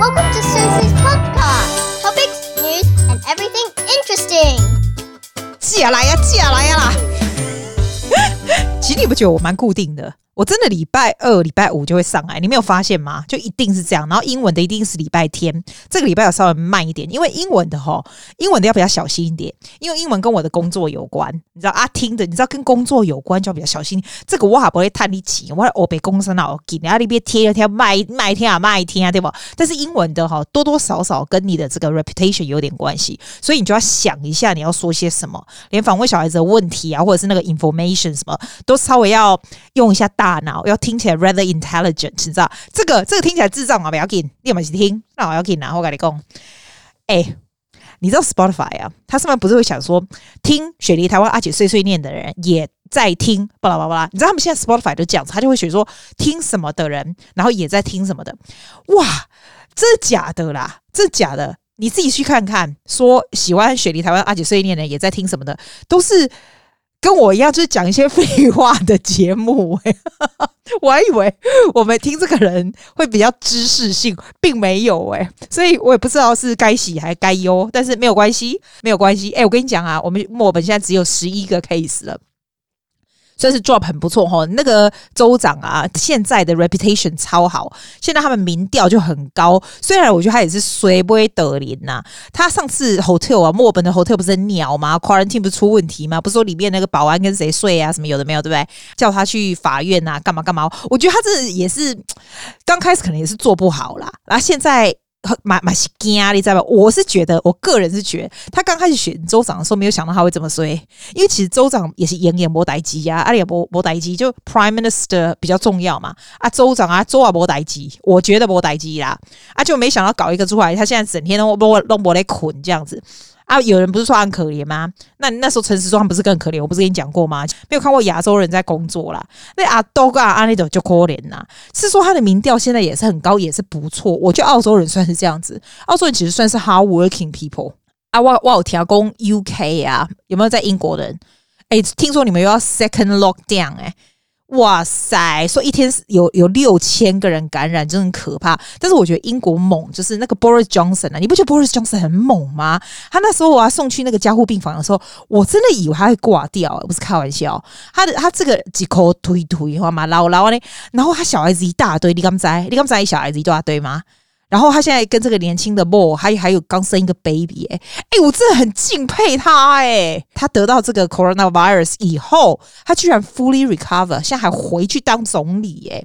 Welcome to Susie's podcast. Topics, news, and everything interesting. 接下来呀，接下来呀啦！其实你不觉得我蛮固定的？我真的礼拜二、礼拜五就会上来，你没有发现吗？就一定是这样。然后英文的一定是礼拜天，这个礼拜要稍微慢一点，因为英文的齁，英文的要比较小心一点，因为英文跟我的工作有关，你知道啊？听的你知道跟工作有关就要比较小心。这个我还不会探你起，我我被公司闹给，然后那边贴了贴卖卖天啊卖天啊，对吧？但是英文的哈，多多少少跟你的这个 reputation 有点关系，所以你就要想一下你要说些什么，连访问小孩子的问题啊，或者是那个 information 什么，都稍微要用一下大。大脑要听起来 rather intelligent，你知道这个这个听起来智障啊，不要紧，你有没有听？那我要紧啊，我跟你讲，哎，你知道 Spotify 啊？他上面不是会想说，听雪梨台湾阿姐碎碎念的人也在听，巴拉巴拉巴拉。你知道他们现在 Spotify 都这样子，他就会选说听什么的人，然后也在听什么的。哇，这假的啦，这假的，你自己去看看。说喜欢雪梨台湾阿姐碎碎念的也在听什么的，都是。跟我一样，就是讲一些废话的节目，欸。我还以为我们听这个人会比较知识性，并没有诶，所以我也不知道是该喜还是该忧。但是没有关系，没有关系。哎，我跟你讲啊，我们墨尔本现在只有十一个 case 了。算是 drop 很不错哈，那个州长啊，现在的 reputation 超好，现在他们民调就很高。虽然我觉得他也是衰不会得林呐，他上次 hotel 啊，墨本的 hotel 不是很鸟吗？quarantine 不是出问题吗？不是说里面那个保安跟谁睡啊，什么有的没有，对不对？叫他去法院呐，干嘛干嘛？我觉得他这也是刚开始可能也是做不好啦，然后现在。蛮蛮是惊，你知道吧？我是觉得，我个人是觉得，他刚开始选州长的时候，没有想到他会这么衰。因为其实州长也是演演无代志啊，阿里也无无代机，就 Prime Minister 比较重要嘛。啊，州长啊，州啊无代机，我觉得无代机啦。啊，就没想到搞一个出来，他现在整天都都都没得捆这样子。啊！有人不是说很可怜吗？那那时候陈时中不是更可怜？我不是跟你讲过吗？没有看过亚洲人在工作啦。那阿多跟阿那种就可怜呐。是说他的民调现在也是很高，也是不错。我觉得澳洲人算是这样子，澳洲人其实算是 hard working people 啊。我我有听讲 UK 啊，有没有在英国人？哎、欸，听说你们又要 second lockdown 哎、哇塞！说一天有有六千个人感染，真的很可怕。但是我觉得英国猛，就是那个 Boris Johnson 啊，你不觉得 Boris Johnson 很猛吗？他那时候我要送去那个加护病房的时候，我真的以为他会挂掉，不是开玩笑。他的他这个几口推推，话嘛老老呢，然后他小孩子一大堆，你敢知？你敢知？小孩子一大堆吗？然后他现在跟这个年轻的 boy 还还有刚生一个 baby，哎、欸、哎、欸，我真的很敬佩他哎、他得到这个 coronavirus 以后，他居然 fully recover，现在还回去当总理哎、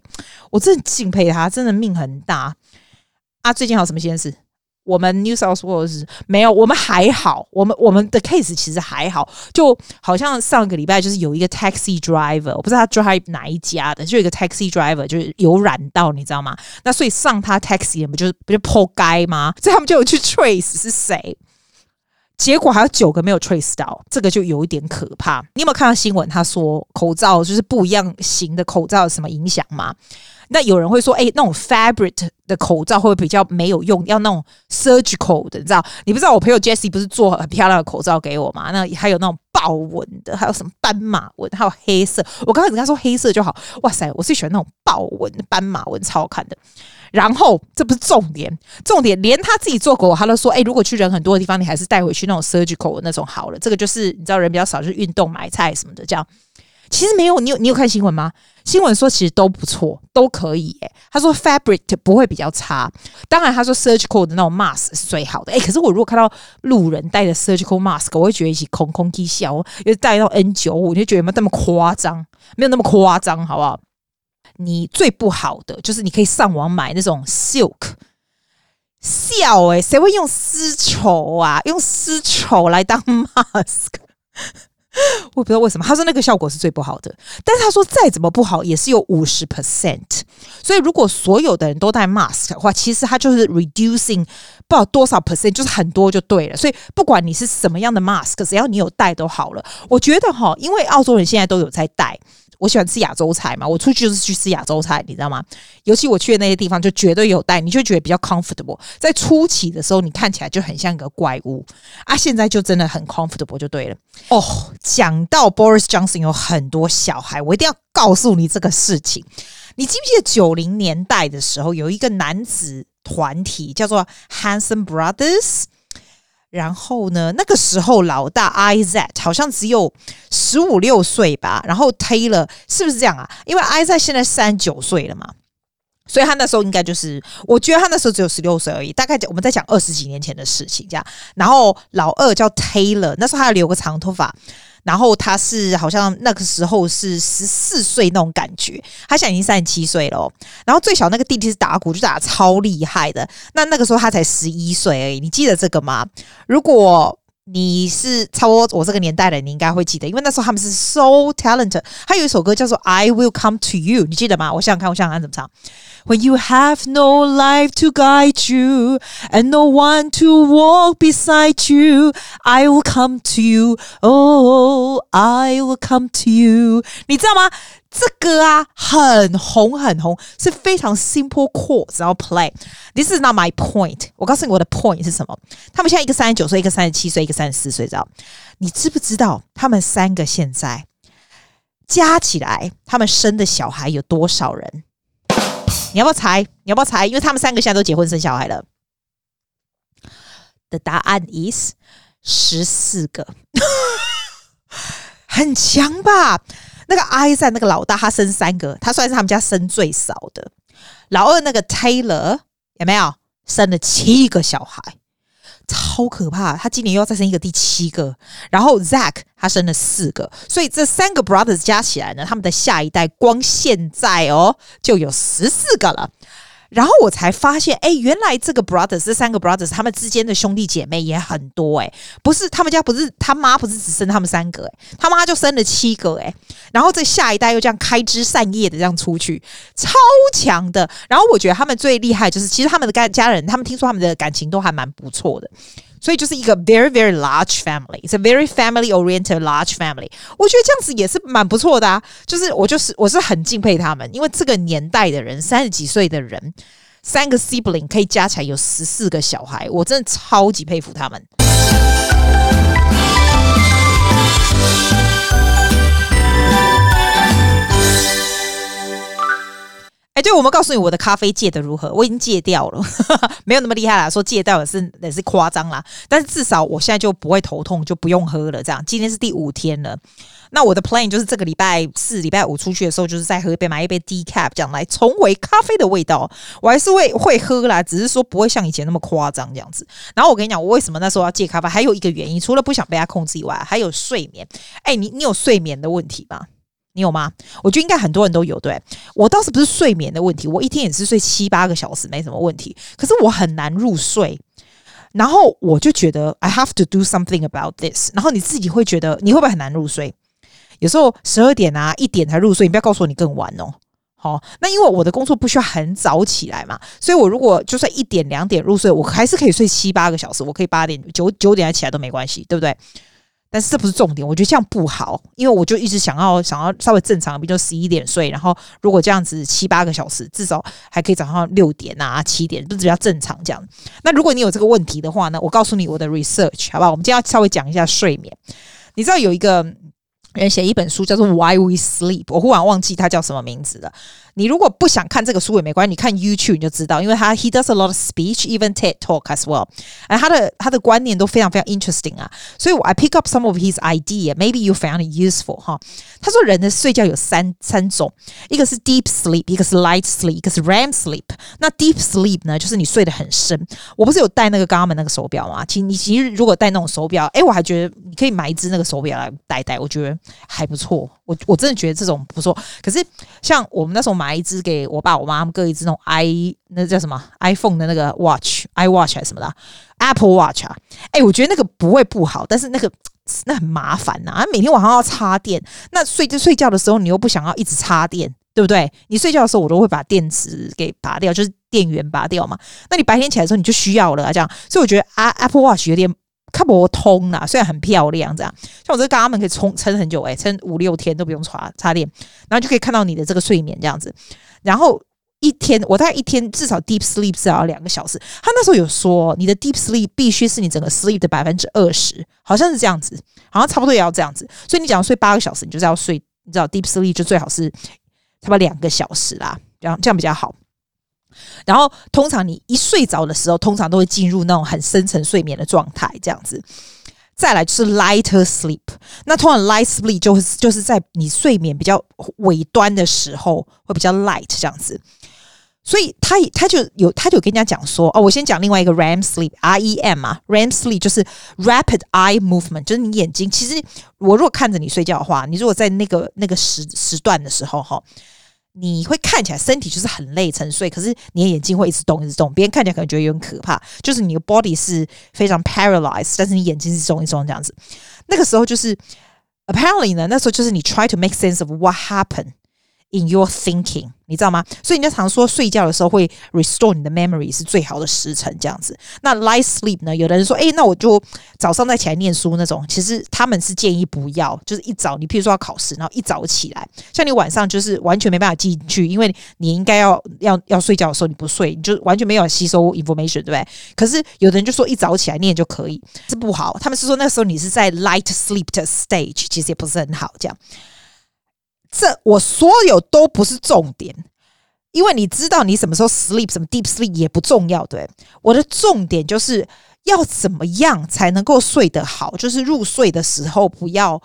我真的敬佩他，真的命很大啊！最近还有什么新事？我们 New South Wales 没有，我们还好，我们我们的 case 其实还好，就好像上个礼拜就是有一个 taxi driver，我不知道他 drive 哪一家的，就有一个 taxi driver 就是有染到，你知道吗？那所以上他 taxi 不就是不就破街吗？所以他们就有去 trace 是谁，结果还有九个没有 trace 到，这个就有一点可怕。你有没有看到新闻？他说口罩就是不一样型的口罩有什么影响吗？那有人会说，哎、那种 fabric 的口罩会比较没有用？要那种 surgical 的，你知道？你不知道我朋友 Jessie 不是做很漂亮的口罩给我吗？那还有那种豹纹的，还有什么斑马纹，还有黑色。我刚开始跟他说黑色就好，哇塞，我最喜欢那种豹纹、斑马纹，超好看的。然后这不是重点，重点连他自己做过，他都说，哎、如果去人很多的地方，你还是带回去那种 surgical 的那种好了。这个就是你知道人比较少，就是运动买菜什么的这样。其实没有，你有你有看新闻吗？新闻说其实都不错，都可以。诶，他说 fabric 不会比较差。当然，他说 surgical 的那种 mask 是最好的。诶，可是我如果看到路人戴着 surgical mask，我会觉得一起空空气笑。又戴到 N 九五，你就觉得没有那么夸张，没有那么夸张，好不好？你最不好的就是你可以上网买那种 silk 笑诶，谁会用丝绸啊？用丝绸来当 mask？我不知道为什么，他说那个效果是最不好的，但是他说再怎么不好也是有五十 percent，所以如果所有的人都戴 mask 的话，其实它就是 reducing 不知道多少 percent，就是很多就对了。所以不管你是什么样的 mask，只要你有戴都好了。我觉得哈，因为澳洲人现在都有在戴。我喜欢吃亚洲菜嘛，我出去就是去吃亚洲菜，你知道吗？尤其我去的那些地方，就绝对有带，你就觉得比较 comfortable。在初期的时候，你看起来就很像一个怪物啊，现在就真的很 comfortable 就对了。哦，讲到 Boris Johnson 有很多小孩，我一定要告诉你这个事情。你记不记得九零年代的时候，有一个男子团体，叫做 Hanson Brothers。然后呢，那个时候老大 Isaac 好像只有十五六岁吧。然后 Taylor 是不是这样啊？因为 Isaac 现在三十九岁了嘛，所以他那时候应该就是，我觉得他那时候只有十六岁而已。大概讲我们在讲二十几年前的事情这样。然后老二叫 Taylor，那时候他留个长头发。然后他是好像那个时候是十四岁那种感觉，他现在已经三十七岁了。然后最小那个弟弟是打鼓，就打得超厉害的。那那个时候他才十一岁而已，你记得这个吗？如果你是差不多我这个年代的，你应该会记得，因为那时候他们是 so talented。他有一首歌叫做《I Will Come to You》，你记得吗？我想想看，我想想看怎么唱。When you have no life to guide you and no one to walk beside you, I will come to you. Oh, I will come to you. 你知道吗？这个啊，很红很红，是非常 simple chords，然后 play。This is not my point。我告诉你我的 point 是什么？他们现在一个三十九岁，一个三十七岁，一个三十四岁，知道？你知不知道他们三个现在加起来，他们生的小孩有多少人？ 你要不要猜？你要不要猜？因为他们三个现在都结婚生小孩了。的答案 is 十四个，很强吧？那个阿伊赞那个老大，他生三个，他算是他们家生最少的。老二那个 Taylor 有没有生了七个小孩？超可怕！他今年又要再生一个第七个，然后 Zach 他生了四个，所以这三个 brothers 加起来呢，他们的下一代光现在哦就有十四个了。然后我才发现，哎，原来这个 brothers 这三个 brothers 他们之间的兄弟姐妹也很多哎，不是他们家不是他妈不是只生他们三个哎，他妈就生了七个哎，然后这下一代又这样开枝散叶的这样出去，超强的。然后我觉得他们最厉害就是，其实他们的家家人，他们听说他们的感情都还蛮不错的，所以就是一个 very very large family，it's a very family oriented large family。我觉得这样子也是蛮不错的啊，就是我就是我是很敬佩他们，因为这个年代的人，三十几岁的人。三个 sibling 可以加起来有十四个小孩，我真的超级佩服他们。哎，对，我们告诉你我的咖啡戒的如何？我已经戒掉了，没有那么厉害啦。说戒掉也是也是夸张啦，但是至少我现在就不会头痛，就不用喝了。这样，今天是第五天了。那我的 plan 就是这个礼拜四、礼拜五出去的时候，就是再喝一杯，买一杯 decaf，这样来重回咖啡的味道。我还是会会喝啦，只是说不会像以前那么夸张这样子。然后我跟你讲，我为什么那时候要戒咖啡？还有一个原因，除了不想被它控制以外，还有睡眠。哎，你你有睡眠的问题吗？你有吗？我觉得应该很多人都有。对，我倒是不是睡眠的问题，我一天也是睡七八个小时，没什么问题。可是我很难入睡。然后我就觉得 I have to do something about this。然后你自己会觉得你会不会很难入睡？有时候十二点啊，一点才入睡，你不要告诉我你更晚哦。好，那因为我的工作不需要很早起来嘛，所以我如果就算一点两点入睡，我还是可以睡七八个小时，我可以八点九九点起来都没关系，对不对？但是这不是重点，我觉得这样不好，因为我就一直想要想要稍微正常，比如十一点睡，然后如果这样子七八个小时，至少还可以早上六点啊七点，不是比较正常这样。那如果你有这个问题的话呢，我告诉你我的 research 好不好？我们今天要稍微讲一下睡眠。你知道有一个人写一本书叫做《Why We Sleep》，我忽然忘记他叫什么名字了。你如果不想看这个书也没关系，你看 YouTube 你就知道，因为他 He does a lot of speech, even TED Talk as well。哎，他的他的观念都非常非常 interesting 啊，所以我 I pick up some of his idea, maybe you found it useful 哈。他说人的睡觉有三三种，一个是 deep sleep，一个是 light sleep，一个是 REM sleep。那 deep sleep 呢，就是你睡得很深。我不是有戴那个 Garmin 那个手表吗？其实你其实如果戴那种手表，哎，我还觉得你可以买一只那个手表来戴戴，我觉得还不错。我我真的觉得这种不错。可是像我们那时候买。买一支给我爸我妈，他们各一支那种 i 那叫什么 iPhone 的那个 watch，iWatch 还是什么的 Apple Watch 啊？哎、我觉得那个不会不好，但是那个那很麻烦呐、啊，每天晚上要插电，那睡就睡觉的时候你又不想要一直插电，对不对？你睡觉的时候我都会把电池给拔掉，就是电源拔掉嘛。那你白天起来的时候你就需要了、啊，这样，所以我觉得啊 Apple Watch 有点。它不通啦，虽然很漂亮，这样像我这个肛门可以充撑很久诶、撑五六天都不用插插电，然后就可以看到你的这个睡眠这样子。然后一天我大概一天至少 deep sleep 至少要两个小时。他那时候有说，你的 deep sleep 必须是你整个 sleep 的百分之二十，好像是这样子，好像差不多也要这样子。所以你讲要睡八个小时，你就是要睡，你知道 deep sleep 就最好是差不多两个小时啦，这样这样比较好。然后通常你一睡着的时候，通常都会进入那种很深层睡眠的状态，这样子。再来就是 lighter sleep，那通常 light sleep 就是就是在你睡眠比较尾端的时候会比较 light 这样子。所以他他就有他就跟人家讲说哦，我先讲另外一个 REM sleep，R E M 啊，REM sleep 就是 rapid eye movement，就是你眼睛其实我如果看着你睡觉的话，你如果在那个那个时时段的时候哈，你会看起来身体就是很累沉睡，可是你的眼睛会一直动一直动，别人看起来可能觉得有点可怕，就是你的 body 是非常 paralyzed，但是你眼睛是动一动这样子。那个时候就是 apparently 呢，那时候就是你 try to make sense of what happened。In your thinking，你知道吗？所以人家常说睡觉的时候会 restore 你的 memory 是最好的时辰，这样子。那 light sleep 呢？有的人说，诶、那我就早上再起来念书那种。其实他们是建议不要，就是一早你譬如说要考试，然后一早起来，像你晚上就是完全没办法进去，因为你应该要要要睡觉的时候你不睡，你就完全没有吸收 information，对不对？可是有的人就说一早起来念就可以，是不好。他们是说那时候你是在 light sleep 的 stage，其实也不是很好，这样。这我所有都不是重点，因为你知道你什么时候 sleep，什么 deep sleep 也不重要，对。我的重点就是要怎么样才能够睡得好，就是入睡的时候不要。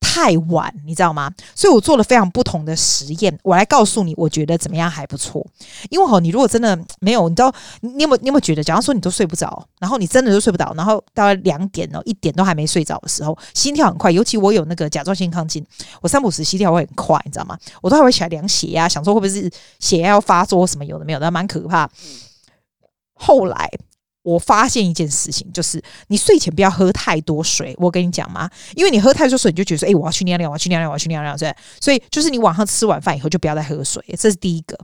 太晚，你知道吗？所以我做了非常不同的实验，我来告诉你，我觉得怎么样还不错。因为吼，你如果真的没有，你知道，你有没有，你有没有觉得，假如说你都睡不着，然后你真的都睡不着，然后大概两点哦，一点都还没睡着的时候，心跳很快，尤其我有那个甲状腺亢进，我三不五十心跳会很快，你知道吗？我都还会起来量血压，想说会不会是血压要发作什么有的没有的，蛮可怕。后来。我发现一件事情，就是你睡前不要喝太多水。我跟你讲嘛，因为你喝太多水，你就觉得说，哎、我要去尿尿，我要去尿尿，我要去尿尿，对。所以就是你晚上吃完饭以后就不要再喝水，这是第一个。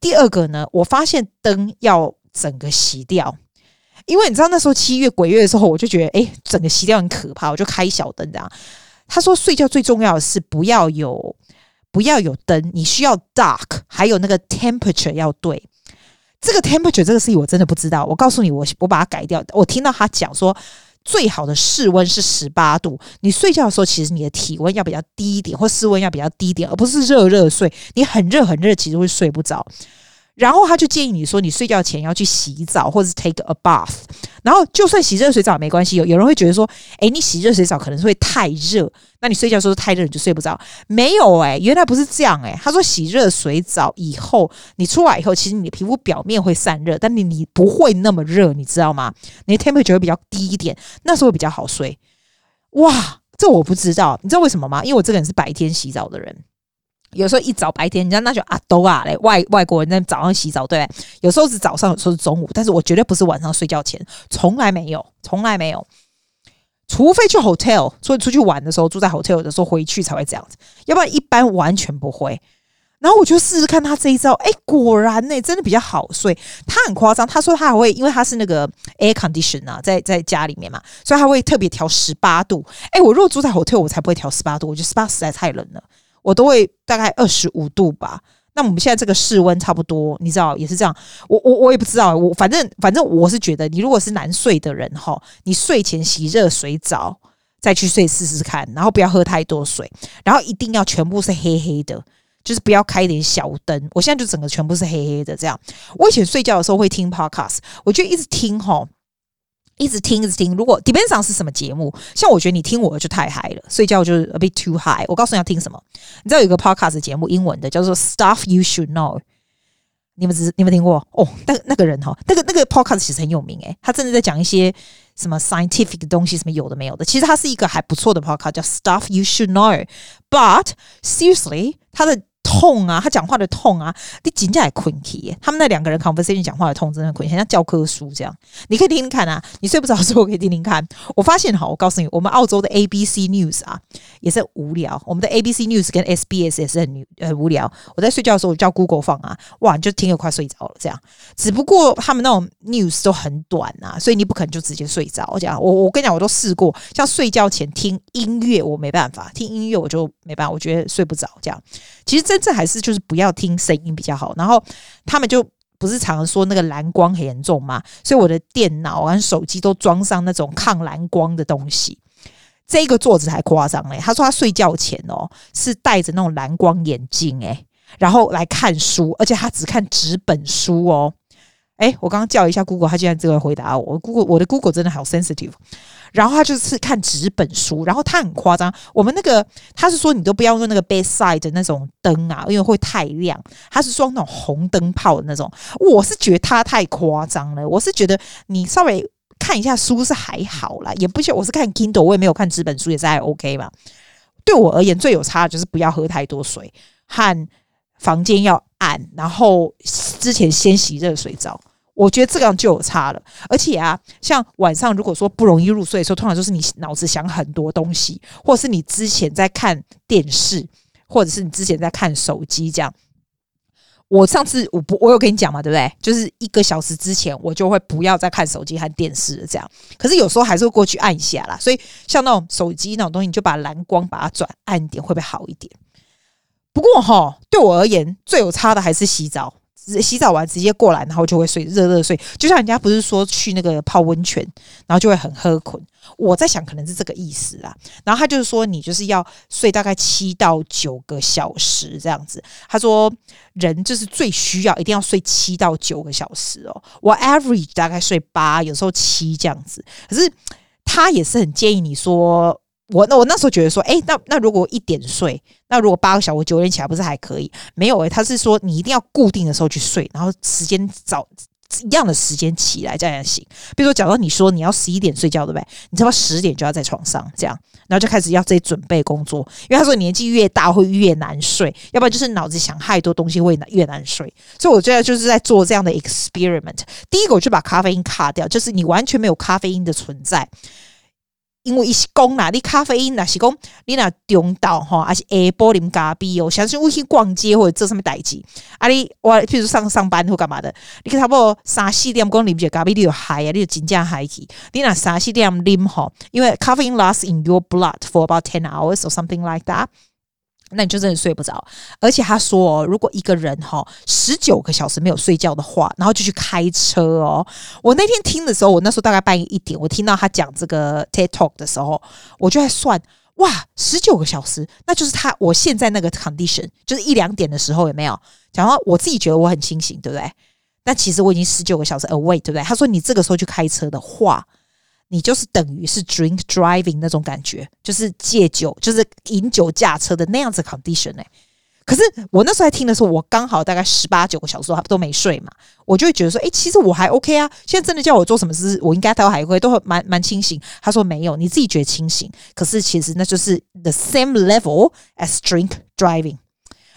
第二个呢，我发现灯要整个熄掉，因为你知道那时候七月鬼月的时候，我就觉得，哎、整个熄掉很可怕，我就开小灯这样。他说睡觉最重要的是不要有不要有灯，你需要 dark，还有那个 temperature 要对。这个 temperature 这个事情我真的不知道。我告诉你，我我把它改掉。我听到他讲说，最好的室温是十八度。你睡觉的时候，其实你的体温要比较低一点，或室温要比较低一点，而不是热热睡。你很热很热，其实会睡不着。然后他就建议你说，你睡觉前要去洗澡，或者是 take a bath。然后就算洗热水澡没关系。有有人会觉得说，诶，你洗热水澡可能是会太热，那你睡觉的时候太热你就睡不着。没有诶，原来不是这样诶。他说洗热水澡以后，你出来以后，其实你的皮肤表面会散热，但你你不会那么热，你知道吗？你的 temperature 会比较低一点，那时候比较好睡。哇，这我不知道，你知道为什么吗？因为我这个人是白天洗澡的人。有时候一早白天，人家那就阿都啊嘞，外外国人在早上洗澡，对？有时候是早上，有时候是中午，但是我绝对不是晚上睡觉前，从来没有，从来没有，除非去 hotel，所以出去玩的时候住在 hotel 的时候回去才会这样子，要不然一般完全不会。然后我就试试看他这一招，哎，果然呢，真的比较好睡。他很夸张，他说他还会，因为他是那个 air condition 啊，在在家里面嘛，所以他会特别调十八度。哎，我如果住在 hotel，我才不会调十八度，我觉得十八实在太冷了。我都会大概二十五度吧，那我们现在这个室温差不多，你知道也是这样。我我我也不知道，我反正反正我是觉得，你如果是难睡的人哈，你睡前洗热水澡再去睡试试看，然后不要喝太多水，然后一定要全部是黑黑的，就是不要开一点小灯。我现在就整个全部是黑黑的这样。我以前睡觉的时候会听 podcast，我就一直听哈。一直听，一直听。如果 depends on 是什么节目，像我觉得你听我就太嗨了，睡觉就是 a bit too high。我告诉你要听什么，你知道有一个 podcast 节目，英文的叫做 Stuff You Should Know，你们只你们听过哦？那那个人哈，那个那个 podcast 其实很有名诶，他真的在讲一些什么 scientific 的东西，什么有的没有的。其实他是一个还不错的 podcast，叫 Stuff You Should Know。But seriously，他的。痛啊！他讲话的痛啊！你紧张也困起。他们那两个人 conversation 讲话的痛真的困，像教科书这样。你可以听听看啊！你睡不着的时候可以听听看。我发现哈，我告诉你，我们澳洲的 ABC News 啊也是无聊。我们的 ABC News 跟 SBS 也是很很无聊。我在睡觉的时候我叫 Google 放啊，哇，你就听得快睡着了这样。只不过他们那种 news 都很短啊，所以你不可能就直接睡着。我讲我我跟你讲，我都试过，像睡觉前听音乐，我没办法听音乐，我就没办法，我觉得睡不着这样。其实真这还是就是不要听声音比较好。然后他们就不是常常说那个蓝光很严重嘛，所以我的电脑跟手机都装上那种抗蓝光的东西。这个作者还夸张嘞，他说他睡觉前哦是戴着那种蓝光眼镜诶，然后来看书，而且他只看纸本书哦。哎，我刚刚叫一下 Google，他竟然这个回答我。Google，我的 Google 真的好 sensitive。然后他就是看纸本书，然后他很夸张。我们那个他是说你都不要用那个 bedside 的那种灯啊，因为会太亮。他是装那种红灯泡的那种。我是觉得他太夸张了。我是觉得你稍微看一下书是还好啦，也不行。我是看 Kindle，我也没有看纸本书，也是还 OK 嘛。对我而言，最有差的就是不要喝太多水，和房间要暗，然后之前先洗热水澡。我觉得这样就有差了，而且啊，像晚上如果说不容易入睡的时候，通常就是你脑子想很多东西，或者是你之前在看电视，或者是你之前在看手机这样。我上次我不我有跟你讲嘛，对不对？就是一个小时之前我就会不要再看手机和电视了，这样。可是有时候还是会过去按一下啦，所以像那种手机那种东西，你就把蓝光把它转暗一点，会不会好一点？不过哈，对我而言最有差的还是洗澡。洗澡完直接过来，然后就会睡热热睡，就像人家不是说去那个泡温泉，然后就会很喝困。我在想可能是这个意思啦。然后他就是说你就是要睡大概七到九个小时这样子。他说人就是最需要一定要睡七到九个小时哦。我 average 大概睡八，有时候七这样子。可是他也是很建议你说。我那我那时候觉得说，哎、那那如果一点睡，那如果八个小时九点起来不是还可以？没有诶、他是说你一定要固定的时候去睡，然后时间早一样的时间起来这样行。比如说，假如你说你要十一点睡觉，对不对？你他妈十点就要在床上这样，然后就开始要自己准备工作。因为他说年纪越大会越难睡，要不然就是脑子想太多东西会越难睡。所以我现在就是在做这样的 experiment。第一个，我就把咖啡因卡掉，就是你完全没有咖啡因的存在。因为伊是讲啦，你咖啡因若是讲你那中昼吼，还是下晡啉咖啡哦，像是我去逛街或者做什么代志，啊你我譬如上上班或干嘛的，你差不多三四点讲啉一咖啡，你就嗨啊，你就真正嗨去。你那三四点啉吼，因为咖啡因 lasts in your blood for about ten hours or something like that。那你就真的睡不着，而且他说哦，如果一个人哈十九个小时没有睡觉的话，然后就去开车哦。我那天听的时候，我那时候大概半夜一点，我听到他讲这个 TED Talk 的时候，我就在算哇，十九个小时，那就是他我现在那个 condition，就是一两点的时候有没有？讲到我自己觉得我很清醒，对不对？那其实我已经十九个小时 away，对不对？他说你这个时候去开车的话。你就是等于是 drink driving 那种感觉，就是戒酒，就是饮酒驾车的那样子 condition 哎、可是我那时候在听的时候，我刚好大概十八九个小时都没睡嘛，我就会觉得说，哎、其实我还 OK 啊。现在真的叫我做什么事，我应该都还会都蛮蛮清醒。他说没有，你自己觉得清醒，可是其实那就是 the same level as drink driving。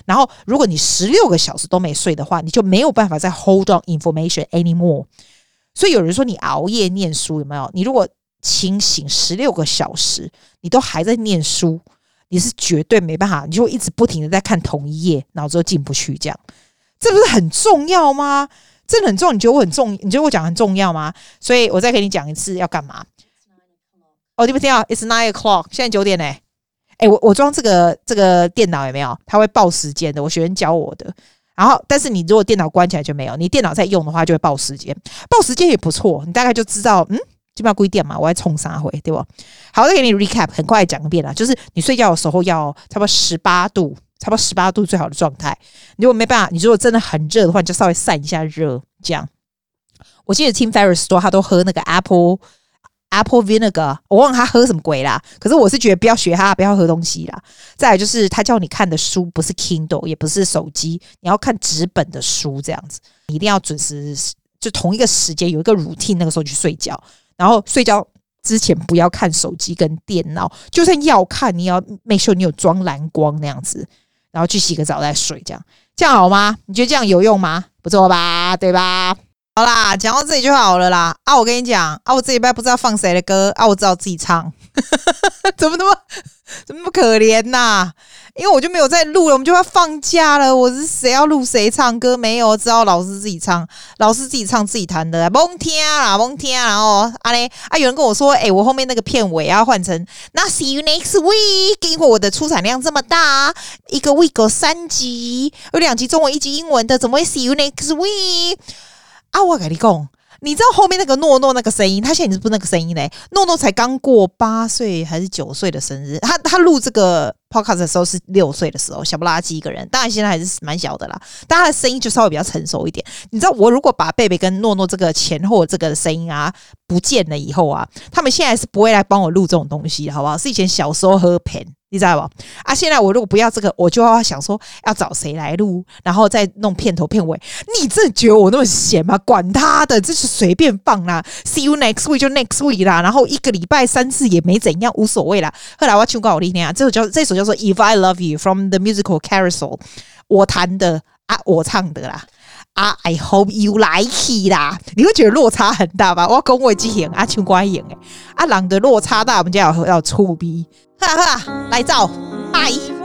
然后如果你十六个小时都没睡的话，你就没有办法再 hold on information anymore。所以有人说你熬夜念书有没有？你如果清醒十六个小时，你都还在念书，你是绝对没办法，你就一直不停的在看同一页，脑子都进不去。这样，这不是很重要吗？这很重，你觉得我很重？你觉得我讲很重要吗？所以我再给你讲一次要干嘛？哦，听不听啊？It's nine o'clock，现在九点呢。哎，我我装这个这个电脑有没有？它会报时间的，我学生教我的。然后，但是你如果电脑关起来就没有，你电脑在用的话就会报时间，报时间也不错，你大概就知道，嗯，基本上归电嘛，我要冲啥回，对不？好，再给你 recap，很快讲一遍啦，就是你睡觉的时候要差不多十八度，差不多十八度最好的状态。如果没办法，你如果真的很热的话，你就稍微散一下热，这样。我记得 Tim Ferriss 说他都喝那个 Apple。Apple vinegar，我忘了他喝什么鬼啦。可是我是觉得不要学他，不要喝东西啦。再来就是他叫你看的书不是 Kindle，也不是手机，你要看纸本的书这样子。你一定要准时，就同一个时间有一个 routine，那个时候去睡觉。然后睡觉之前不要看手机跟电脑，就算要看，你要 make sure 你有装蓝光那样子。然后去洗个澡再睡，这样这样好吗？你觉得这样有用吗？不错吧，对吧？好啦，讲到这里就好了啦。啊，我跟你讲，啊，我这礼拜不知道放谁的歌，啊，我只好自己唱，怎么那么怎么那么可怜呐、啊？因为我就没有在录了，我们就要放假了。我是谁要录谁唱歌没有？只好老师自己唱，老师自己唱自己弹的，甭听啦，甭听。然后啊嘞啊，有人跟我说，哎、我后面那个片尾要换成那 See you next week，因为我的出产量这么大，一个 week 有三集，有两集中文，一集英文的，怎么会 See you next week？啊，我跟你讲，你知道后面那个诺诺那个声音，他现在已经不是那个声音嘞。诺诺才刚过八岁还是九岁的生日，他他录这个 podcast 的时候是六岁的时候，小不拉几一个人，当然现在还是蛮小的啦，但他的声音就稍微比较成熟一点。你知道，我如果把贝贝跟诺诺这个前后这个声音啊不见了以后啊，他们现在是不会来帮我录这种东西，好不好？是以前小时候喝 pen。你知道吧？啊，现在我如果不要这个，我就要想说要找谁来录，然后再弄片头片尾。你真的觉得我那么闲吗？管他的，这是随便放啦。See you next week 就 next week 啦，然后一个礼拜三次也没怎样，无所谓啦。后来我要唱歌我听听啊，这首叫这首叫做 If I Love You from the musical Carousel，我弹的啊，我唱的啦。啊，I hope you like it 啦！你会觉得落差很大吧？我恭维之前啊，唱歌演诶，啊，人的落差大，我们就要要粗逼。哈哈，来照，拜。